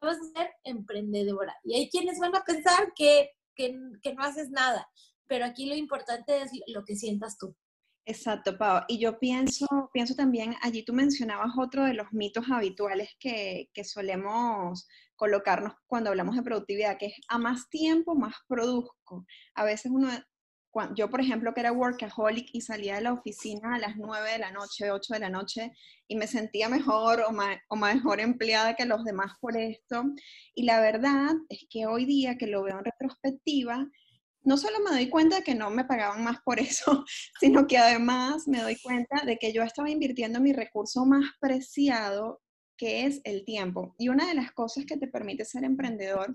Speaker 2: vas a ser emprendedora. Y hay quienes van a pensar que, que, no haces nada, pero aquí lo importante es lo que sientas tú.
Speaker 1: Exacto, Pau. Y yo pienso, pienso también, allí tú mencionabas otro de los mitos habituales que, que solemos colocarnos cuando hablamos de productividad, que es a más tiempo, más produzco. A veces uno, yo por ejemplo que era workaholic y salía de la oficina a las 9 de la noche, 8 de la noche y me sentía mejor o, o mejor empleada que los demás por esto. Y la verdad es que hoy día que lo veo en retrospectiva, no solo me doy cuenta de que no me pagaban más por eso, sino que además me doy cuenta de que yo estaba invirtiendo mi recurso más preciado que es el tiempo. Y una de las cosas que te permite ser emprendedor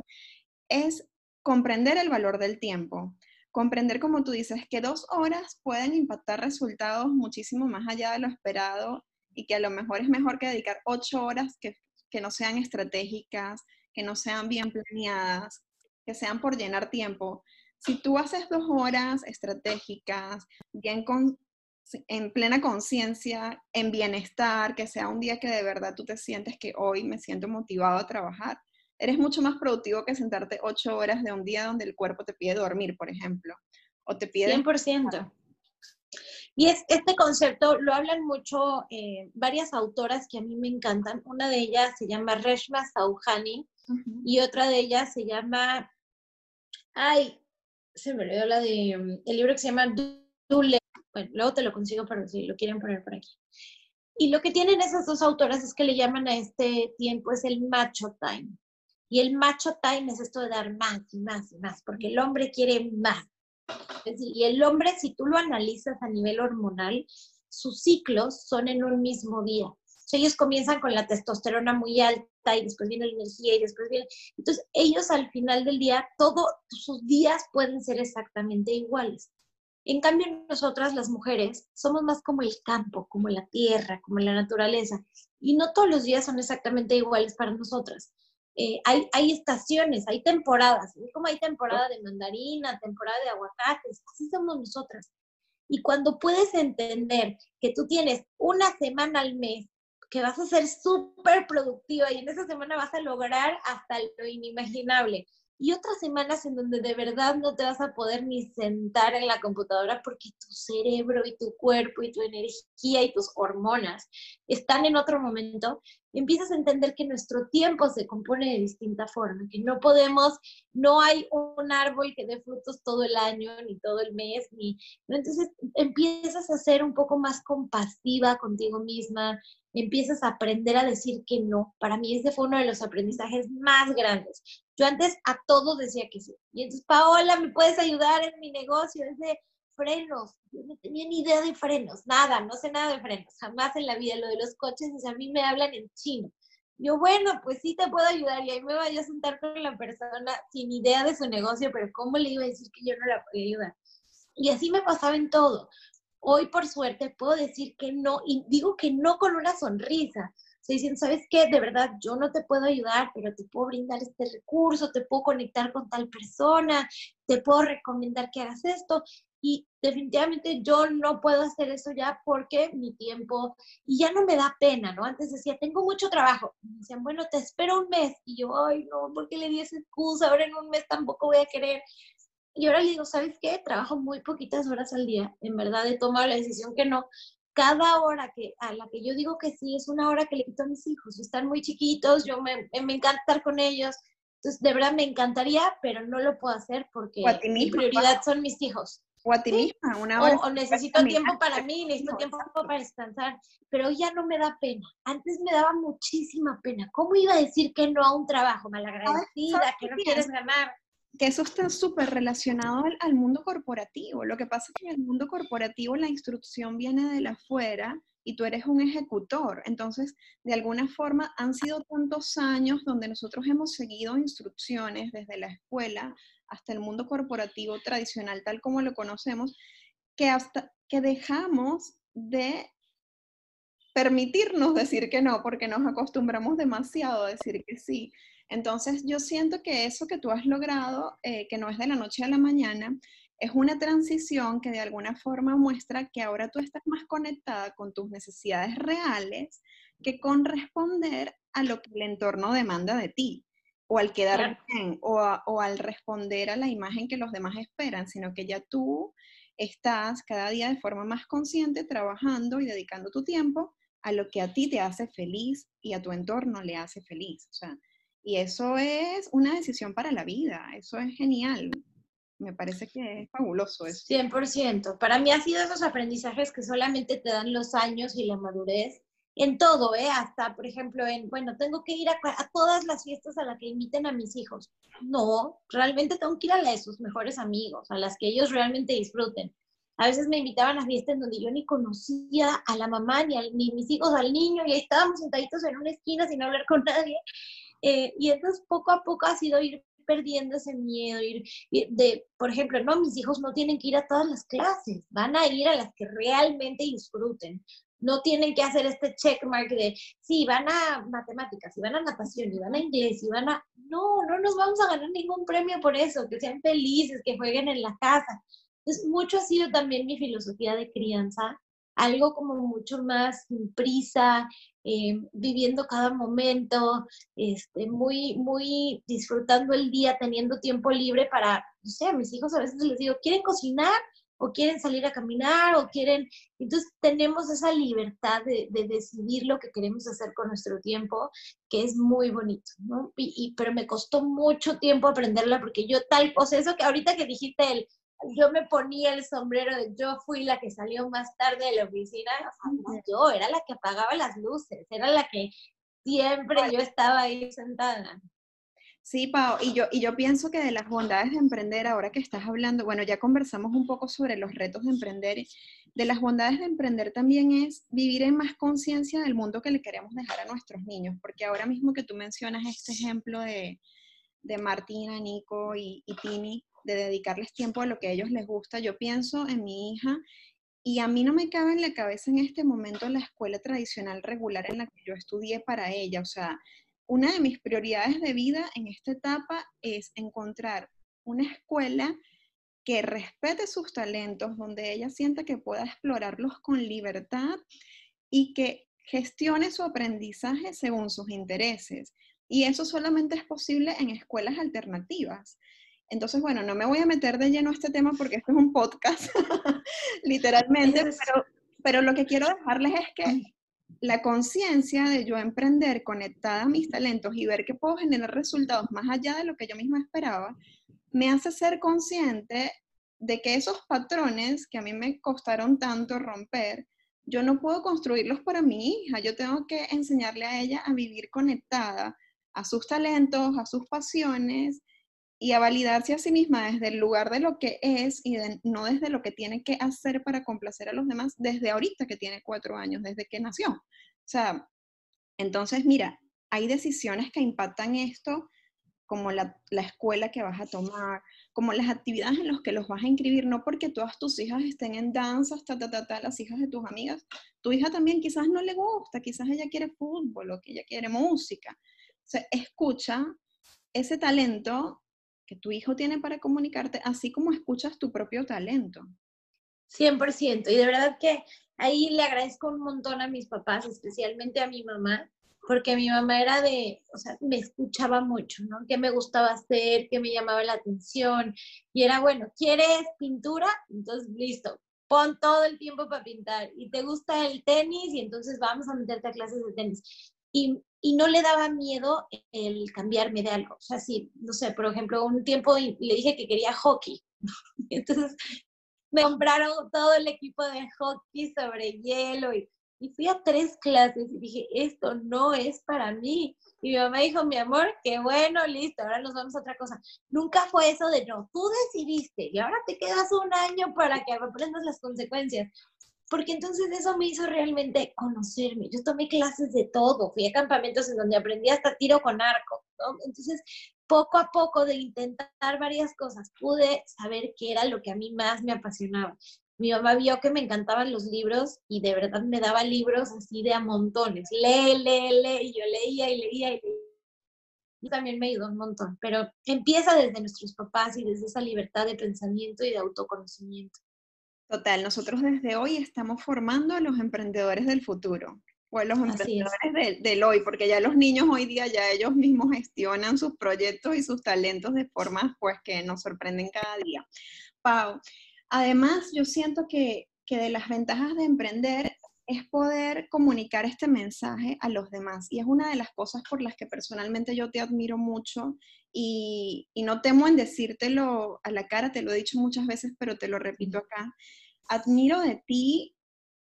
Speaker 1: es comprender el valor del tiempo. Comprender, como tú dices, que dos horas pueden impactar resultados muchísimo más allá de lo esperado y que a lo mejor es mejor que dedicar ocho horas que, que no sean estratégicas, que no sean bien planeadas, que sean por llenar tiempo. Si tú haces dos horas estratégicas, bien con, en plena conciencia, en bienestar, que sea un día que de verdad tú te sientes que hoy me siento motivado a trabajar. Eres mucho más productivo que sentarte ocho horas de un día donde el cuerpo te pide dormir, por ejemplo. O te pide...
Speaker 2: 100%. Y es, este concepto lo hablan mucho eh, varias autoras que a mí me encantan. Una de ellas se llama Reshma Sauhani y otra de ellas se llama, ay, se me olvidó la de, mm, el libro que se llama Dule bueno, luego te lo consigo para si lo quieren poner por aquí. Y lo que tienen esas dos autoras es que le llaman a este tiempo es el macho time. Y el macho time es esto de dar más y más y más, porque el hombre quiere más. y el hombre, si tú lo analizas a nivel hormonal, sus ciclos son en un mismo día. Ellos comienzan con la testosterona muy alta y después viene la energía y después viene... Entonces, ellos al final del día, todos sus días pueden ser exactamente iguales. En cambio, nosotras las mujeres somos más como el campo, como la tierra, como la naturaleza, y no todos los días son exactamente iguales para nosotras. Eh, hay, hay, estaciones, hay temporadas, como hay temporada de mandarina, temporada de aguacates, así somos nosotras. Y cuando puedes entender que tú tienes una semana al mes que vas a ser súper productiva y en esa semana vas a lograr hasta lo inimaginable, y otras semanas en donde de verdad no te vas a poder ni sentar en la computadora porque tu cerebro y tu cuerpo y tu energía y tus hormonas están en otro momento, empiezas a entender que nuestro tiempo se compone de distinta forma, que no podemos, no hay un árbol que dé frutos todo el año, ni todo el mes, ni... Entonces empiezas a ser un poco más compasiva contigo misma, empiezas a aprender a decir que no. Para mí ese fue uno de los aprendizajes más grandes. Yo antes a todo decía que sí. Y entonces, Paola, ¿me puedes ayudar en mi negocio? Es de frenos. Yo no tenía ni idea de frenos, nada, no sé nada de frenos, jamás en la vida. Lo de los coches, o a mí me hablan en chino. Yo, bueno, pues sí te puedo ayudar. Y ahí me voy a sentar con la persona sin idea de su negocio, pero ¿cómo le iba a decir que yo no la podía ayudar? Y así me pasaba en todo. Hoy, por suerte, puedo decir que no, y digo que no con una sonrisa, se dicen, ¿sabes qué? De verdad, yo no te puedo ayudar, pero te puedo brindar este recurso, te puedo conectar con tal persona, te puedo recomendar que hagas esto. Y definitivamente yo no puedo hacer eso ya porque mi tiempo, y ya no me da pena, ¿no? Antes decía, tengo mucho trabajo. me decían, bueno, te espero un mes. Y yo, ay, no, ¿por qué le di esa excusa? Ahora en un mes tampoco voy a querer. Y ahora le digo, ¿sabes qué? Trabajo muy poquitas horas al día. En verdad he tomado la decisión que no. Cada hora que, a la que yo digo que sí es una hora que le quito a mis hijos. Están muy chiquitos, yo me, me encanta estar con ellos. Entonces, de verdad me encantaría, pero no lo puedo hacer porque mi prioridad son mis hijos.
Speaker 1: O a ti misma, una hora.
Speaker 2: O, necesito tiempo para mí, necesito tiempo para descansar, pero ya no me da pena. Antes me daba muchísima pena. ¿Cómo iba a decir que no a un trabajo malagradecida, que no quieres ganar?
Speaker 1: Que eso está súper relacionado al, mundo corporativo. Lo que pasa es que en el mundo corporativo la instrucción viene de la afuera y tú eres un ejecutor. Entonces, de alguna forma, han sido tantos años donde nosotros hemos seguido instrucciones desde la escuela hasta el mundo corporativo tradicional, tal como lo conocemos, que hasta que dejamos de permitirnos decir que no, porque nos acostumbramos demasiado a decir que sí. Entonces yo siento que eso que tú has logrado, eh, que no es de la noche a la mañana, es una transición que de alguna forma muestra que ahora tú estás más conectada con tus necesidades reales que con responder a lo que el entorno demanda de ti, o al quedar bien, o, o al responder a la imagen que los demás esperan, sino que ya tú estás cada día de forma más consciente trabajando y dedicando tu tiempo a lo que a ti te hace feliz y a tu entorno le hace feliz. O sea, y eso es una decisión para la vida, eso es genial. Me parece que es fabuloso eso.
Speaker 2: 100%. Para mí ha sido esos aprendizajes que solamente te dan los años y la madurez en todo, ¿eh? Hasta, por ejemplo, en, bueno, tengo que ir a, todas las fiestas a las que inviten a mis hijos. No, realmente tengo que ir a las de sus mejores amigos, a las que ellos realmente disfruten. A veces me invitaban a fiestas en donde yo ni conocía a la mamá, ni, a, ni mis hijos al niño, y ahí estábamos sentaditos en una esquina sin hablar con nadie. Eh, y entonces poco a poco ha sido ir perdiendo ese miedo, ir, de, por ejemplo, no, mis hijos no tienen que ir a todas las clases, van a ir a las que realmente disfruten. No tienen que hacer este checkmark de, sí, van a matemáticas, y van a natación, y van a inglés, y van a... No, no nos vamos a ganar ningún premio por eso, que sean felices, que jueguen en la casa. Entonces, mucho ha sido también mi filosofía de crianza, algo como mucho más sin prisa, eh, viviendo cada momento, este, muy, muy disfrutando el día, teniendo tiempo libre para, no sé, a mis hijos a veces les digo, ¿quieren cocinar? o quieren salir a caminar, o quieren... Entonces tenemos esa libertad de, decidir lo que queremos hacer con nuestro tiempo, que es muy bonito, ¿no? Y, pero me costó mucho tiempo aprenderla porque yo tal eso que ahorita que dijiste el, yo me ponía el sombrero de yo fui la que salió más tarde de la oficina, yo era la que apagaba las luces, era la que siempre yo estaba ahí sentada.
Speaker 1: Sí, Pau, y yo, y yo pienso que de las bondades de emprender, ahora que estás hablando, bueno, ya conversamos un poco sobre los retos de emprender, de las bondades de emprender también es vivir en más conciencia del mundo que le queremos dejar a nuestros niños, porque ahora mismo que tú mencionas este ejemplo de, de Martina, Nico y, y Tini, de dedicarles tiempo a lo que a ellos les gusta. Yo pienso en mi hija y a mí no me cabe en la cabeza en este momento la escuela tradicional regular en la que yo estudié para ella. O sea, una de mis prioridades de vida en esta etapa es encontrar una escuela que respete sus talentos, donde ella sienta que pueda explorarlos con libertad y que gestione su aprendizaje según sus intereses. Y eso solamente es posible en escuelas alternativas. Entonces, bueno, no me voy a meter de lleno a este tema porque esto es un podcast, literalmente, pero, pero lo que quiero dejarles es que la conciencia de yo emprender conectada a mis talentos y ver que puedo generar resultados más allá de lo que yo misma esperaba, me hace ser consciente de que esos patrones que a mí me costaron tanto romper, yo no puedo construirlos para mi hija, yo tengo que enseñarle a ella a vivir conectada a sus talentos, a sus pasiones y a validarse a sí misma desde el lugar de lo que es y no desde lo que tiene que hacer para complacer a los demás desde ahorita que tiene cuatro años, desde que nació. O sea, entonces, mira, hay decisiones que impactan esto como la, la, escuela que vas a tomar, como las actividades en las que los vas a inscribir, no porque todas tus hijas estén en danza, ta, ta, ta, ta, las hijas de tus amigas, tu hija también quizás no le gusta, quizás ella quiere fútbol o que ella quiere música. O sea, escucha ese talento tu hijo tiene para comunicarte, así como escuchas tu propio talento.
Speaker 2: 100%. Y de verdad que ahí le agradezco un montón a mis papás, especialmente a mi mamá, porque mi mamá era de, o sea, me escuchaba mucho, ¿no? ¿Qué me gustaba hacer? ¿Qué me llamaba la atención? Y era, bueno, ¿quieres pintura? Entonces, listo, pon todo el tiempo para pintar. ¿Y te gusta el tenis? Y entonces vamos a meterte a clases de tenis. Y, y no le daba miedo el cambiarme de algo. O sea, sí, no sé, por ejemplo, un tiempo le dije que quería hockey. Entonces me compraron todo el equipo de hockey sobre hielo y, y fui a tres clases y dije, esto no es para mí. Y mi mamá dijo, mi amor, qué bueno, listo, ahora nos vamos a otra cosa. Nunca fue eso de, no, tú decidiste y ahora te quedas un año para que aprendas las consecuencias. Porque entonces eso me hizo realmente conocerme. Yo tomé clases de todo, fui a campamentos en donde aprendí hasta tiro con arco. ¿no? Entonces poco a poco de intentar varias cosas, pude saber qué era lo que a mí más me apasionaba. Mi mamá vio que me encantaban los libros y de verdad me daba libros así de a montones. Lee, lee, lee, y yo leía y leía y leía. También me ayudó un montón, pero empieza desde nuestros papás y desde esa libertad de pensamiento y de autoconocimiento.
Speaker 1: Total, nosotros desde hoy estamos formando a los emprendedores del futuro o los emprendedores del, hoy, porque ya los niños hoy día ya ellos mismos gestionan sus proyectos y sus talentos de formas pues que nos sorprenden cada día. Pau, además yo siento que, que de las ventajas de emprender es poder comunicar este mensaje a los demás. Y es una de las cosas por las que personalmente yo te admiro mucho y, y, no temo en decírtelo a la cara, te lo he dicho muchas veces, pero te lo repito acá. Admiro de ti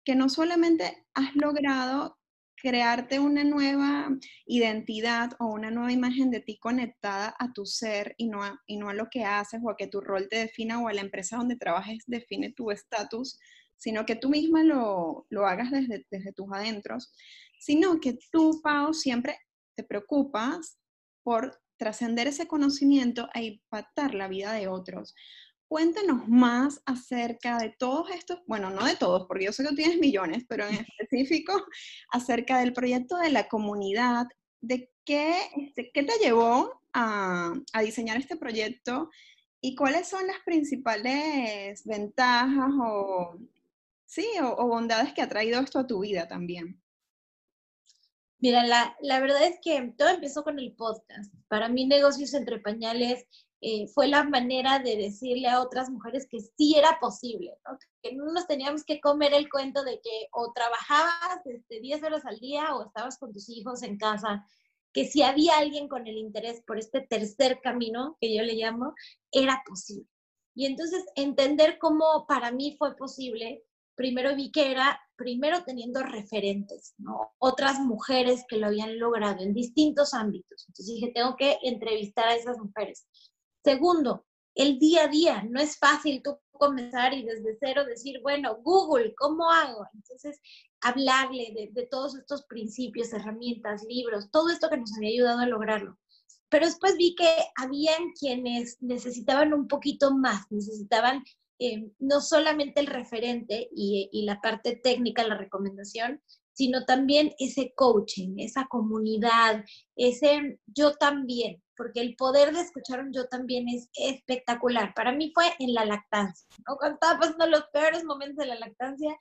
Speaker 1: que no solamente has logrado crearte una nueva identidad o una nueva imagen de ti conectada a tu ser y no a, y no a lo que haces o a que tu rol te defina o a la empresa donde trabajes define tu estatus, sino que tú misma lo, lo hagas desde, desde tus adentros, sino que tú, Pau, siempre te preocupas por trascender ese conocimiento e impactar la vida de otros. Cuéntanos más acerca de todos estos, bueno, no de todos, porque yo sé que tienes millones, pero en específico acerca del proyecto de la comunidad, de qué, este, qué te llevó a, a, diseñar este proyecto y cuáles son las principales ventajas o, sí, o, o bondades que ha traído esto a tu vida también.
Speaker 2: Mira, la, la, verdad es que todo empezó con el podcast. Para mí, negocios entre pañales eh, fue la manera de decirle a otras mujeres que sí era posible, que no nos teníamos que comer el cuento de que o trabajabas este, 10 horas al día o estabas con tus hijos en casa, que si había alguien con el interés por este tercer camino, que yo le llamo, era posible. Y entonces entender cómo para mí fue posible, primero vi que era, primero teniendo referentes, ¿no? Otras mujeres que lo habían logrado en distintos ámbitos. Entonces dije, tengo que entrevistar a esas mujeres. Segundo, el día a día. No es fácil tú comenzar y desde cero decir, bueno, Google, ¿cómo hago? Entonces, hablarle de, de, todos estos principios, herramientas, libros, todo esto que nos había ayudado a lograrlo. Pero después vi que habían quienes necesitaban un poquito más, necesitaban eh, no solamente el referente y, la parte técnica, la recomendación, sino también ese coaching, esa comunidad, ese yo también, porque el poder de escuchar un yo también es espectacular. Para mí fue en la lactancia, ¿no? cuando estaba pasando los peores momentos de la lactancia,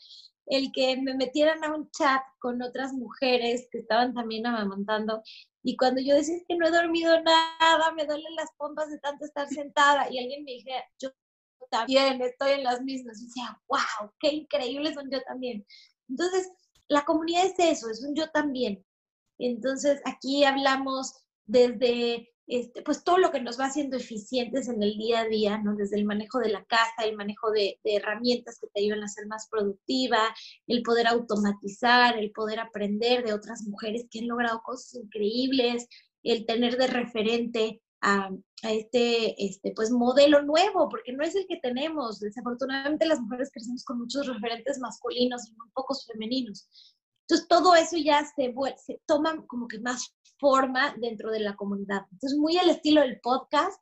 Speaker 2: el que me metieran a un chat con otras mujeres que estaban también amamantando y cuando yo decía que no he dormido nada, me duelen las pompas de tanto estar sentada y alguien me dijera, yo también estoy en las mismas, y decía, wow, qué increíbles son yo también. Entonces, la comunidad es eso, es un yo también. Entonces, aquí hablamos desde este, pues todo lo que nos va haciendo eficientes en el día a día, ¿no? Desde el manejo de la casa, el manejo de, de, herramientas que te ayudan a ser más productiva, el poder automatizar, el poder aprender de otras mujeres que han logrado cosas increíbles, el tener de referente a, a, este, este pues modelo nuevo, porque no es el que tenemos. Desafortunadamente las mujeres crecemos con muchos referentes masculinos y muy pocos femeninos. Entonces, todo eso ya se, se toma como que más forma dentro de la comunidad. Entonces, muy al estilo del podcast,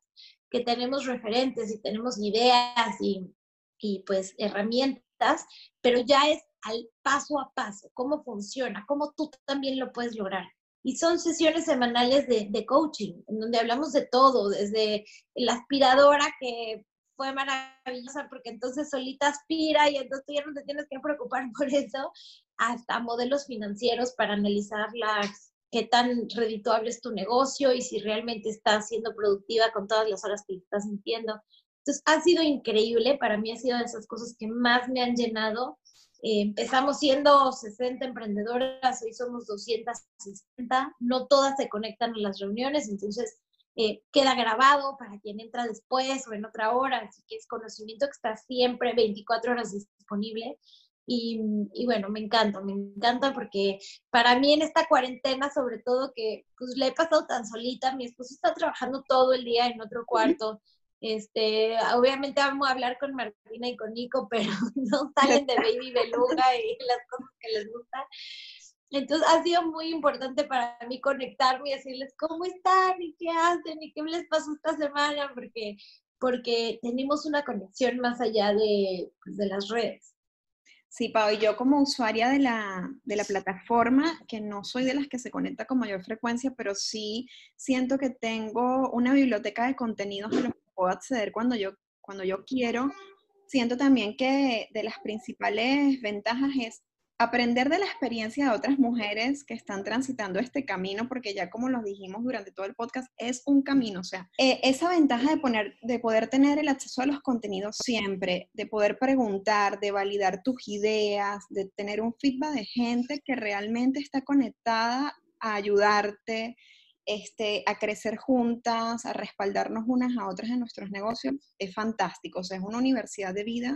Speaker 2: que tenemos referentes y tenemos ideas y, y pues herramientas, pero ya es al paso a paso, cómo funciona, cómo tú también lo puedes lograr. Y son sesiones semanales de, de coaching, en donde hablamos de todo, desde la aspiradora que fue maravillosa porque entonces solita aspira y entonces tú ya no te tienes que preocupar por eso, hasta modelos financieros para analizar las, qué tan redituable es tu negocio y si realmente estás siendo productiva con todas las horas que estás sintiendo. Entonces, ha sido increíble, para mí ha sido de esas cosas que más me han llenado. Eh, empezamos siendo 60 emprendedoras, hoy somos 260, no todas se conectan a las reuniones, entonces eh, queda grabado para quien entra después o en otra hora, así que es conocimiento que está siempre 24 horas disponible. Y, y, bueno, me encanta, me encanta porque para mí en esta cuarentena, sobre todo que pues le he pasado tan solita, mi esposo está trabajando todo el día en otro cuarto. Este, obviamente vamos a hablar con Martina y con Nico, pero no salen de Baby Beluga y las cosas que les gustan. Entonces ha sido muy importante para mí conectarme y decirles cómo están y qué hacen y qué les pasó esta semana, porque, porque tenemos una conexión más allá de, pues, de las redes.
Speaker 1: Sí, Pau, y yo como usuaria de la, de la, plataforma, que no soy de las que se conecta con mayor frecuencia, pero sí siento que tengo una biblioteca de contenidos a los puedo acceder cuando yo, cuando yo quiero. Siento también que de las principales ventajas es aprender de la experiencia de otras mujeres que están transitando este camino, porque ya como lo dijimos durante todo el podcast, es un camino, o sea, eh, esa ventaja de, poner, de poder tener el acceso a los contenidos siempre, de poder preguntar, de validar tus ideas, de tener un feedback de gente que realmente está conectada a ayudarte, este, a crecer juntas, a respaldarnos unas a otras en nuestros negocios, es fantástico, o sea, es una universidad de vida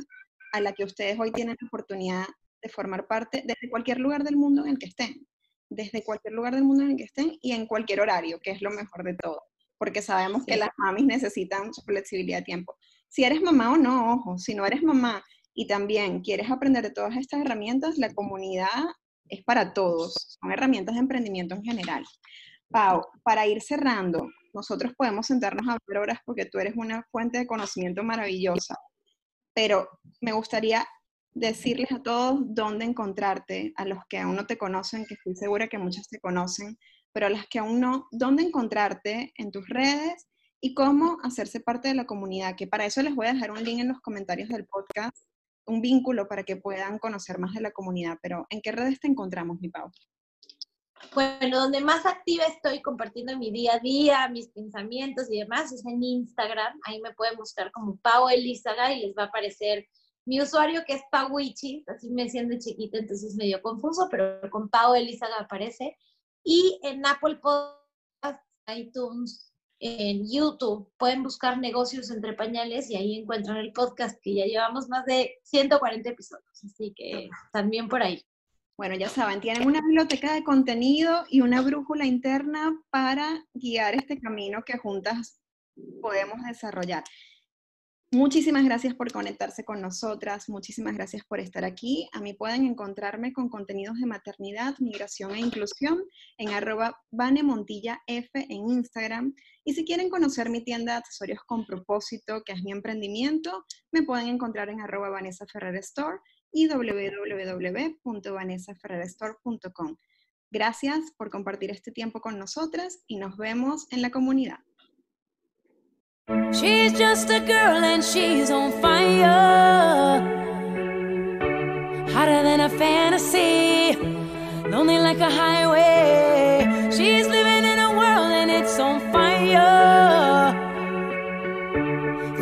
Speaker 1: a la que ustedes hoy tienen la oportunidad de formar parte desde cualquier lugar del mundo en el que estén, desde cualquier lugar del mundo en el que estén y en cualquier horario, que es lo mejor de todo, porque sabemos que las mamis necesitan su flexibilidad de tiempo. Si eres mamá o no, ojo, si no eres mamá y también quieres aprender de todas estas herramientas, la comunidad es para todos, son herramientas de emprendimiento en general. Pau, para ir cerrando, nosotros podemos sentarnos a ver horas porque tú eres una fuente de conocimiento maravillosa, pero me gustaría decirles a todos dónde encontrarte, a los que aún no te conocen, que estoy segura que muchas te conocen, pero a las que aún no, dónde encontrarte en tus redes y cómo hacerse parte de la comunidad, que para eso les voy a dejar un link en los comentarios del podcast, un vínculo para que puedan conocer más de la comunidad, pero ¿en qué redes te encontramos, mi Pau?
Speaker 2: Bueno, donde más activa estoy compartiendo mi día a día, mis pensamientos y demás, es en Instagram. Ahí me pueden buscar como Pau Elizaga y les va a aparecer mi usuario que es Pawichi, así me siento chiquita, entonces medio confuso, pero con Pau Elizaga aparece. Y en Apple Podcast, iTunes, en YouTube, pueden buscar negocios entre pañales y ahí encuentran el podcast que ya llevamos más de 140 episodios, así que también por ahí.
Speaker 1: Bueno, ya saben, tienen una biblioteca de contenido y una brújula interna para guiar este camino que juntas podemos desarrollar. Muchísimas gracias por conectarse con nosotras, muchísimas gracias por estar aquí. A mí pueden encontrarme con contenidos de maternidad, migración e inclusión en arroba Montilla F en Instagram. Y si quieren conocer mi tienda de accesorios con propósito, que es mi emprendimiento, me pueden encontrar en arroba Vanessa Ferrer Store y www.vanessaferrerstore.com. Gracias por compartir este tiempo con nosotras y nos vemos en la comunidad. She's just a girl and she's on fire. Hotter than a fantasy, lonely like a highway. She's living in a world and it's on fire.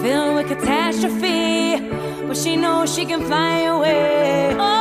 Speaker 1: Filled with catastrophe, she knows she can fly away. Oh,